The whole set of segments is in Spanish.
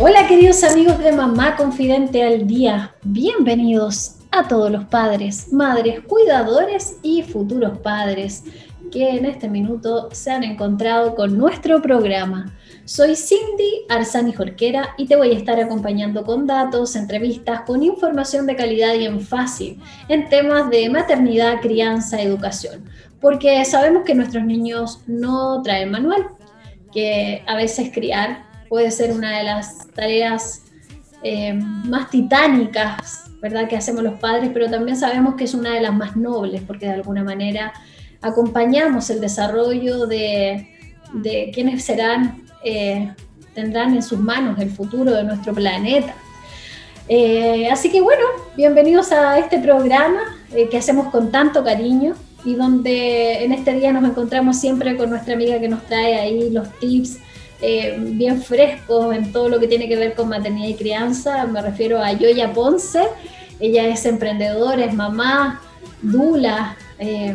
Hola queridos amigos de Mamá Confidente al Día, bienvenidos a todos los padres, madres, cuidadores y futuros padres que en este minuto se han encontrado con nuestro programa. Soy Cindy Arzani Jorquera y te voy a estar acompañando con datos, entrevistas, con información de calidad y en fácil en temas de maternidad, crianza, educación, porque sabemos que nuestros niños no traen manual, que a veces criar puede ser una de las tareas eh, más titánicas, ¿verdad?, que hacemos los padres, pero también sabemos que es una de las más nobles, porque de alguna manera acompañamos el desarrollo de, quienes serán, eh, tendrán en sus manos el futuro de nuestro planeta. Eh, así que bueno, bienvenidos a este programa que hacemos con tanto cariño y donde en este día nos encontramos siempre con nuestra amiga que nos trae ahí los tips, eh, bien frescos en todo lo que tiene que ver con maternidad y crianza. Me refiero a Yoya Ponce. Ella es emprendedora, es mamá, dula, eh,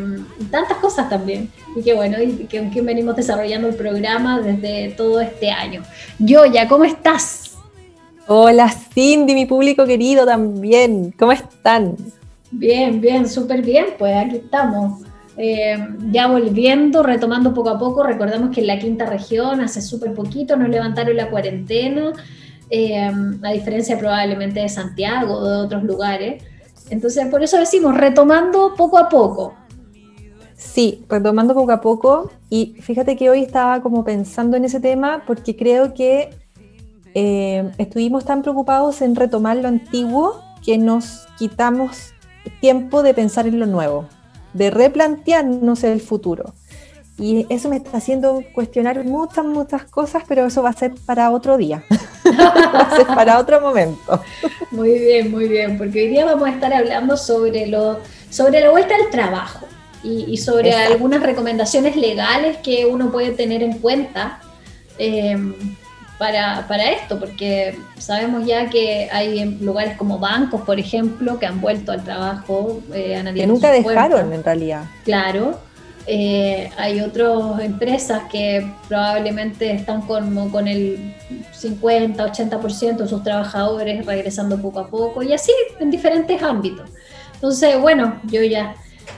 tantas cosas también. Y que bueno, y que, quien venimos desarrollando el programa desde todo este año. Yoya, ¿cómo estás? Hola Cindy, mi público querido también. ¿Cómo están? Bien, bien, súper bien. Pues aquí estamos eh, ya volviendo, retomando poco a poco, recordamos que en la quinta región hace súper poquito nos levantaron la cuarentena, eh, a diferencia probablemente de Santiago o de otros lugares. Entonces, por eso decimos, retomando poco a poco. Sí, retomando poco a poco. Y fíjate que hoy estaba como pensando en ese tema porque creo que eh, estuvimos tan preocupados en retomar lo antiguo que nos quitamos tiempo de pensar en lo nuevo de replantearnos el futuro. Y eso me está haciendo cuestionar muchas, muchas cosas, pero eso va a ser para otro día, va a ser para otro momento. Muy bien, muy bien, porque hoy día vamos a estar hablando sobre, lo, sobre la vuelta al trabajo y, sobre algunas recomendaciones legales que uno puede tener en cuenta. Eh, para, para, esto, porque sabemos ya que hay lugares como bancos, por ejemplo, que han vuelto al trabajo. Eh, que nunca dejaron en realidad. Claro. Eh, hay otras empresas que probablemente están con, con el 50, 80% de sus trabajadores regresando poco a poco y así en diferentes ámbitos. Entonces, bueno, yo ya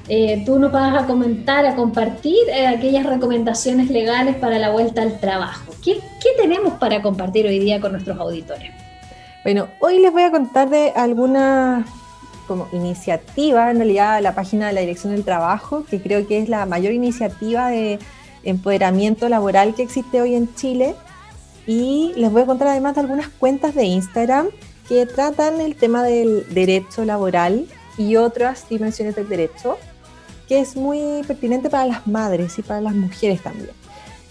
eh, tú nos vas a comentar, a compartir eh, aquellas recomendaciones legales para la vuelta al trabajo. ¿Qué, tenemos para compartir hoy día con nuestros auditores? Bueno, hoy les voy a contar de alguna como iniciativa, en realidad la página de la Dirección del Trabajo, que creo que es la mayor iniciativa de empoderamiento laboral que existe hoy en Chile. Y les voy a contar además de algunas cuentas de Instagram que tratan el tema del derecho laboral y otras dimensiones del derecho, que es muy pertinente para las madres y para las mujeres también.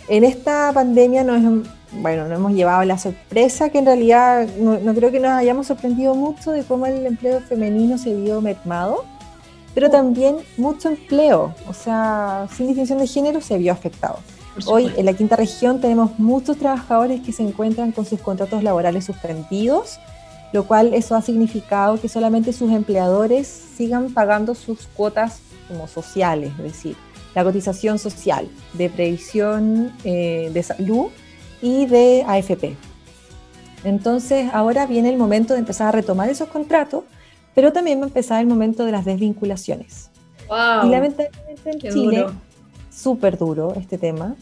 En esta pandemia nos, bueno, nos hemos llevado la sorpresa que en realidad no, creo que nos hayamos sorprendido mucho de cómo el empleo femenino se vio mermado, pero también mucho empleo, o sea, sin distinción de género se vio afectado. Hoy en la quinta región tenemos muchos trabajadores que se encuentran con sus contratos laborales suspendidos lo cual eso ha significado que solamente sus empleadores sigan pagando sus cuotas como sociales, es decir, la cotización social de previsión eh, de salud y de AFP. Entonces ahora viene el momento de empezar a retomar esos contratos, pero también va a empezar el momento de las desvinculaciones. Wow, y lamentablemente en Chile, súper duro este tema,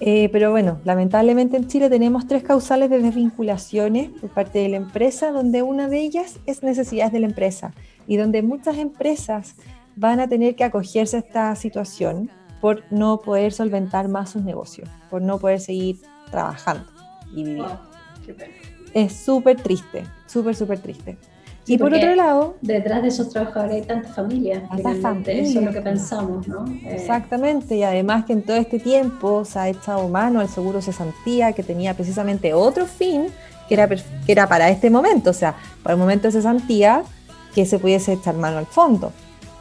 eh, pero bueno, lamentablemente en Chile tenemos tres causales de desvinculaciones por parte de la empresa, donde una de ellas es necesidades de la empresa y donde muchas empresas van a tener que acogerse a esta situación por no poder solventar más sus negocios, por no poder seguir trabajando y viviendo. es súper triste, súper, súper triste y por otro lado, detrás de esos trabajadores hay tantas familias. Tantas familias. Eso es lo que pensamos, ¿no? Eh, Exactamente, y además que en todo este tiempo se ha echado mano al seguro cesantía, que tenía precisamente otro fin, que era, que era para este momento, o sea, para el momento de cesantía, que se pudiese echar mano al fondo.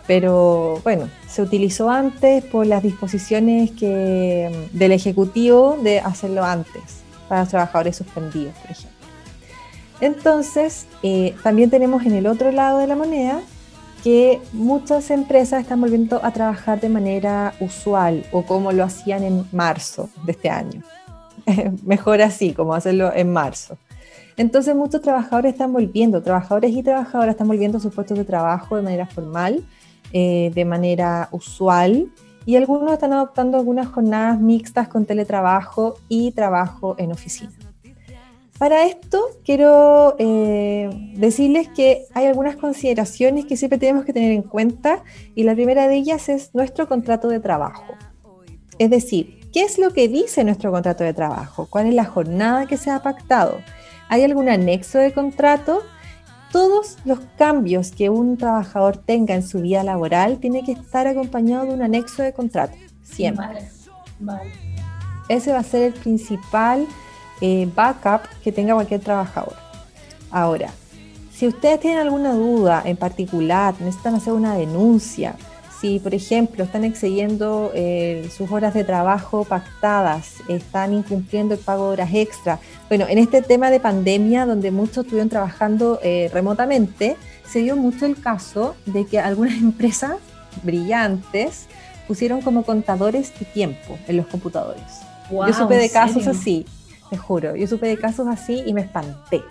Pero bueno, se utilizó antes por las disposiciones que, del Ejecutivo de hacerlo antes para los trabajadores suspendidos, por ejemplo. Entonces, eh, también tenemos en el otro lado de la moneda que muchas empresas están volviendo a trabajar de manera usual o como lo hacían en marzo de este año. Mejor así, como hacerlo en marzo. Entonces muchos trabajadores están volviendo, trabajadores y trabajadoras están volviendo a sus puestos de trabajo de manera formal, eh, de manera usual, y algunos están adoptando algunas jornadas mixtas con teletrabajo y trabajo en oficina. Para esto quiero eh, decirles que hay algunas consideraciones que siempre tenemos que tener en cuenta y la primera de ellas es nuestro contrato de trabajo. Es decir, ¿qué es lo que dice nuestro contrato de trabajo? ¿Cuál es la jornada que se ha pactado? ¿Hay algún anexo de contrato? Todos los cambios que un trabajador tenga en su vida laboral tiene que estar acompañado de un anexo de contrato, siempre. Ese va a ser el principal eh, backup que tenga cualquier trabajador. Ahora, si ustedes tienen alguna duda en particular, necesitan hacer una denuncia, si por ejemplo están excediendo eh, sus horas de trabajo pactadas, están incumpliendo el pago de horas extra, bueno, en este tema de pandemia donde muchos estuvieron trabajando eh, remotamente, se dio mucho el caso de que algunas empresas brillantes pusieron como contadores de tiempo en los computadores. Yo supe de casos así, te juro. Yo supe de casos así y me espanté.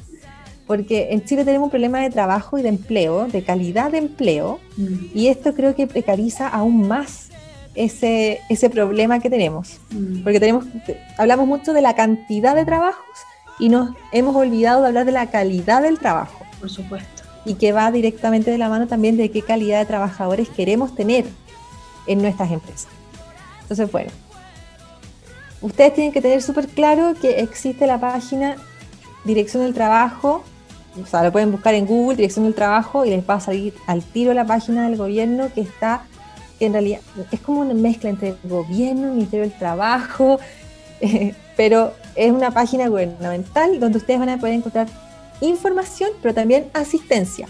Porque en Chile tenemos un problema de trabajo y de empleo, de calidad de empleo, mm. y esto creo que precariza aún más ese, ese problema que tenemos. Mm. Porque tenemos, hablamos mucho de la cantidad de trabajos y nos hemos olvidado de hablar de la calidad del trabajo. Por supuesto. Y que va directamente de la mano también de qué calidad de trabajadores queremos tener en nuestras empresas. Entonces, bueno, ustedes tienen que tener súper claro que existe la página Dirección del Trabajo, o sea, lo pueden buscar en Google, Dirección del Trabajo, y les va a salir al tiro la página del gobierno que está, que en realidad es como una mezcla entre el gobierno, el Ministerio del Trabajo, pero es una página gubernamental donde ustedes van a poder encontrar información, pero también asistencia,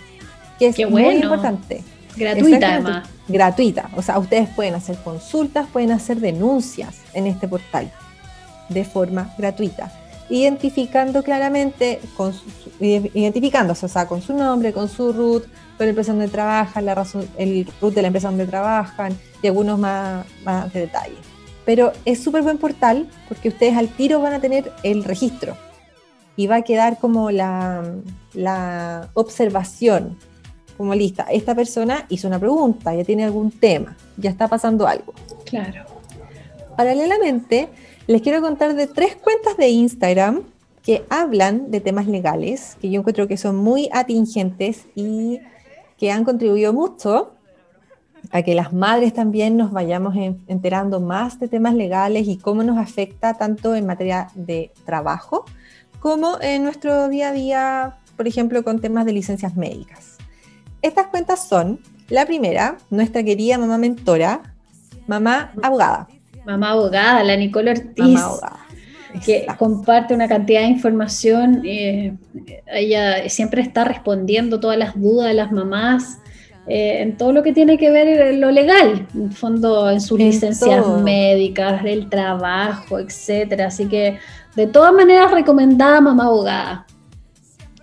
que es muy importante. Gratuita además. Gratuita. O sea, ustedes pueden hacer consultas, pueden hacer denuncias en este portal de forma gratuita. Identificando claramente, con identificándose, o sea, con su nombre, con su root, con la empresa donde trabajan, la razón, el root de la empresa donde trabajan y algunos más, más de detalle. Pero es súper buen portal porque ustedes al tiro van a tener el registro y va a quedar como la, la observación como lista, esta persona hizo una pregunta, ya tiene algún tema, ya está pasando algo. Claro. Paralelamente, les quiero contar de tres cuentas de Instagram que hablan de temas legales, que yo encuentro que son muy atingentes y que han contribuido mucho a que las madres también nos vayamos enterando más de temas legales y cómo nos afecta tanto en materia de trabajo como en nuestro día a día, por ejemplo, con temas de licencias médicas. Estas cuentas son, la primera, nuestra querida mamá mentora, mamá abogada. Mamá abogada, la Nicole Ortiz. Que comparte una cantidad de información. Eh, ella siempre está respondiendo todas las dudas de las mamás. Eh, en todo lo que tiene que ver lo legal, en fondo en sus licencias médicas, del trabajo, etcétera. Así que de todas maneras recomendada mamá abogada.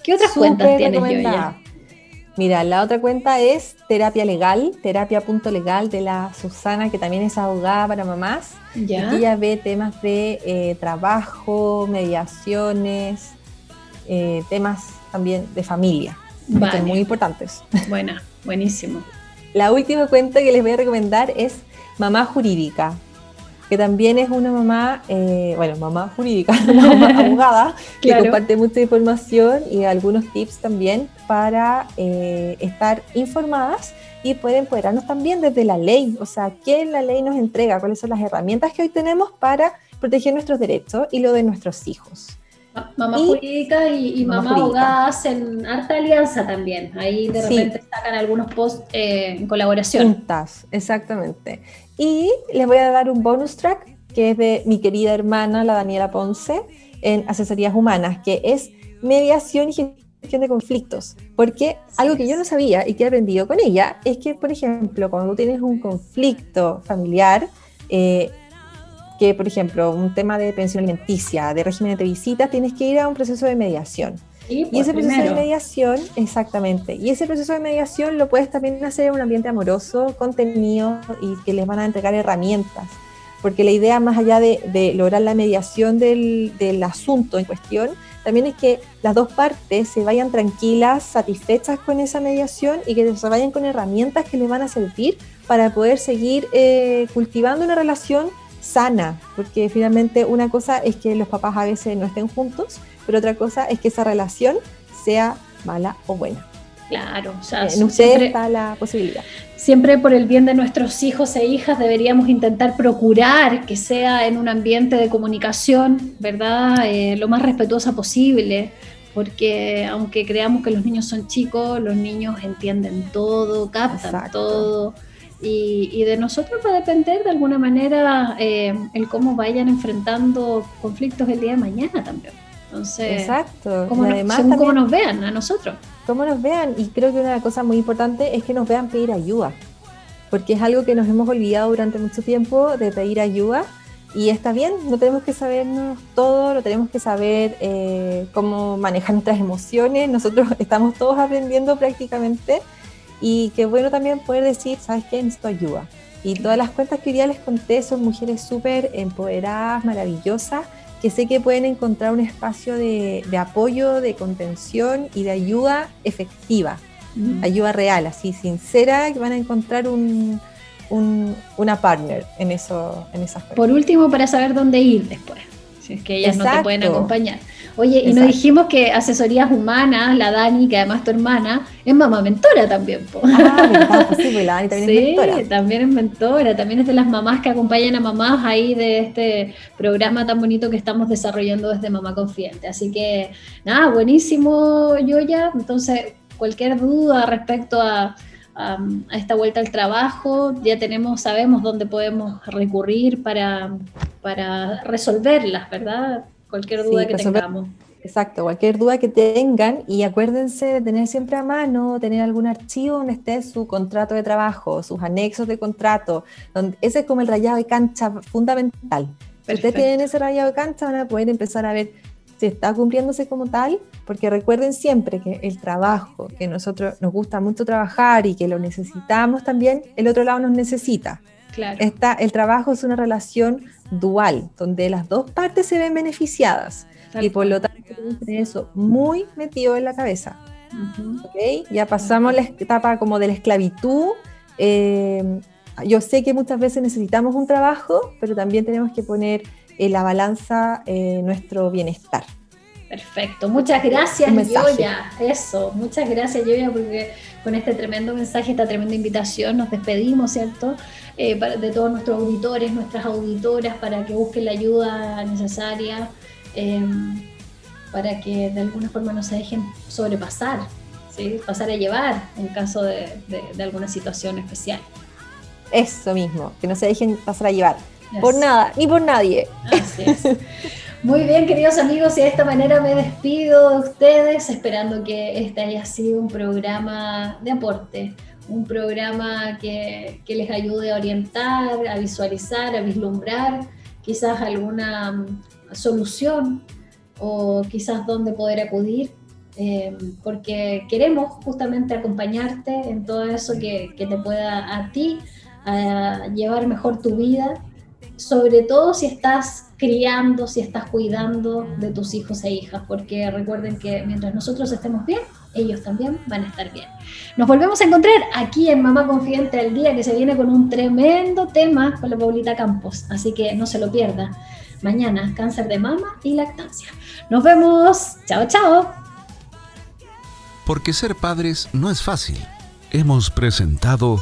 ¿Qué otras cuentas tienes yo ya? Mira, la otra cuenta es Terapia Legal, terapia.legal de la Susana, que también es abogada para mamás. ¿Ya? ella ve temas de eh, trabajo, mediaciones, eh, temas también de familia, vale. muy importantes. Buena, buenísimo. La última cuenta que les voy a recomendar es Mamá Jurídica que también es una mamá, eh, bueno, mamá jurídica, una mamá abogada, que comparte mucha información y algunos tips también para eh, estar informadas y pueden empoderarnos también desde la ley, o sea, qué la ley nos entrega, cuáles son las herramientas que hoy tenemos para proteger nuestros derechos y lo de nuestros hijos. Mamá jurídica y, mamá, abogada hacen harta alianza también. Ahí de repente sacan algunos posts eh, en colaboración. Juntas, exactamente. Y les voy a dar un bonus track que es de mi querida hermana, la Daniela Ponce, en Asesorías Humanas, que es mediación y gestión de conflictos. Porque algo que yo no sabía y que he aprendido con ella es que, por ejemplo, cuando tú tienes un conflicto familiar, eh, que, por ejemplo, un tema de pensión alimenticia, de régimen de visitas, tienes que ir a un proceso de mediación. Y ese proceso de mediación, exactamente, y ese proceso de mediación lo puedes también hacer en un ambiente amoroso, contenido y que les van a entregar herramientas. Porque la idea, más allá de, lograr la mediación del, del asunto en cuestión, también es que las dos partes se vayan tranquilas, satisfechas con esa mediación y que se vayan con herramientas que les van a servir para poder seguir eh, cultivando una relación sana, porque finalmente una cosa es que los papás a veces no estén juntos, pero otra cosa es que esa relación sea mala o buena. Claro, o sea, en usted siempre, está la posibilidad. Siempre por el bien de nuestros hijos e hijas deberíamos intentar procurar que sea en un ambiente de comunicación, ¿verdad? Eh, lo más respetuosa posible, porque aunque creamos que los niños son chicos, los niños entienden todo, captan todo. Y, de nosotros va a depender de alguna manera eh, el cómo vayan enfrentando conflictos el día de mañana también. Entonces, Exacto. Cómo, además, cómo nos vean a nosotros. Cómo nos vean. Y creo que una cosa muy importante es que nos vean pedir ayuda. Porque es algo que nos hemos olvidado durante mucho tiempo de pedir ayuda. Y está bien, no tenemos que sabernos todo, no tenemos que saber eh, cómo manejar nuestras emociones. Nosotros estamos todos aprendiendo prácticamente y qué bueno también poder decir, ¿sabes qué? Necesito ayuda. Y todas las cuentas que hoy día les conté son mujeres súper empoderadas, maravillosas, que sé que pueden encontrar un espacio de, apoyo, de contención y de ayuda efectiva, mm. ayuda real, así sincera, que van a encontrar un, una partner en, eso, en esas Por último, para saber dónde ir después, si es que ellas no te pueden acompañar. Oye, y nos dijimos que asesorías humanas, la Dani, que además tu hermana, es mamá mentora también. Ah, verdad, pues sí, pues la Dani también es mentora. también es mentora, también es de las mamás que acompañan a mamás ahí de este programa tan bonito que estamos desarrollando desde Mamá Confidente. Así que, nada, buenísimo, Yoya. Entonces, cualquier duda respecto a, a, esta vuelta al trabajo, ya tenemos, sabemos dónde podemos recurrir para, para resolverlas, ¿verdad? Cualquier duda que tengamos. Exacto, cualquier duda que tengan y acuérdense de tener siempre a mano, tener algún archivo donde esté su contrato de trabajo, sus anexos de contrato, donde, ese es como el rayado de cancha fundamental. Si ustedes tienen ese rayado de cancha van a poder empezar a ver si está cumpliéndose como tal, porque recuerden siempre que el trabajo, que nosotros nos gusta mucho trabajar y que lo necesitamos también, el otro lado nos necesita. Claro. Está, el trabajo es una relación dual, donde las dos partes se ven beneficiadas. y por lo tanto, eso muy metido en la cabeza. Ya pasamos la etapa como de la esclavitud. Eh, yo sé que muchas veces necesitamos un trabajo, pero también tenemos que poner en la balanza eh, nuestro bienestar. Perfecto, muchas gracias Yoya, eso, muchas gracias Yoya porque con este tremendo mensaje, esta tremenda invitación nos despedimos, ¿cierto? Eh, de todos nuestros auditores, nuestras auditoras, para que busquen la ayuda necesaria, em, para que de alguna forma no se dejen sobrepasar, ¿sí? pasar a llevar en caso de, alguna situación especial. Eso mismo, que no se dejen pasar a llevar. Por nada, ni por nadie. Así es. Muy bien, queridos amigos, y de esta manera me despido de ustedes, esperando que este haya sido un programa de aporte, un programa que, les ayude a orientar, a visualizar, a vislumbrar quizás alguna mm, solución o quizás dónde poder acudir, eh, porque queremos justamente acompañarte en todo eso que, que te pueda a ti a llevar mejor tu vida, sobre todo si estás criando, si estás cuidando de tus hijos e hijas, porque recuerden que mientras nosotros estemos bien, ellos también van a estar bien. Nos volvemos a encontrar aquí en Mamá Confidente al Día, que se viene con un tremendo tema con la Paulita Campos, así que no se lo pierda. Mañana, cáncer de mama y lactancia. Nos vemos. Chao, chao. Porque ser padres no es fácil. Hemos presentado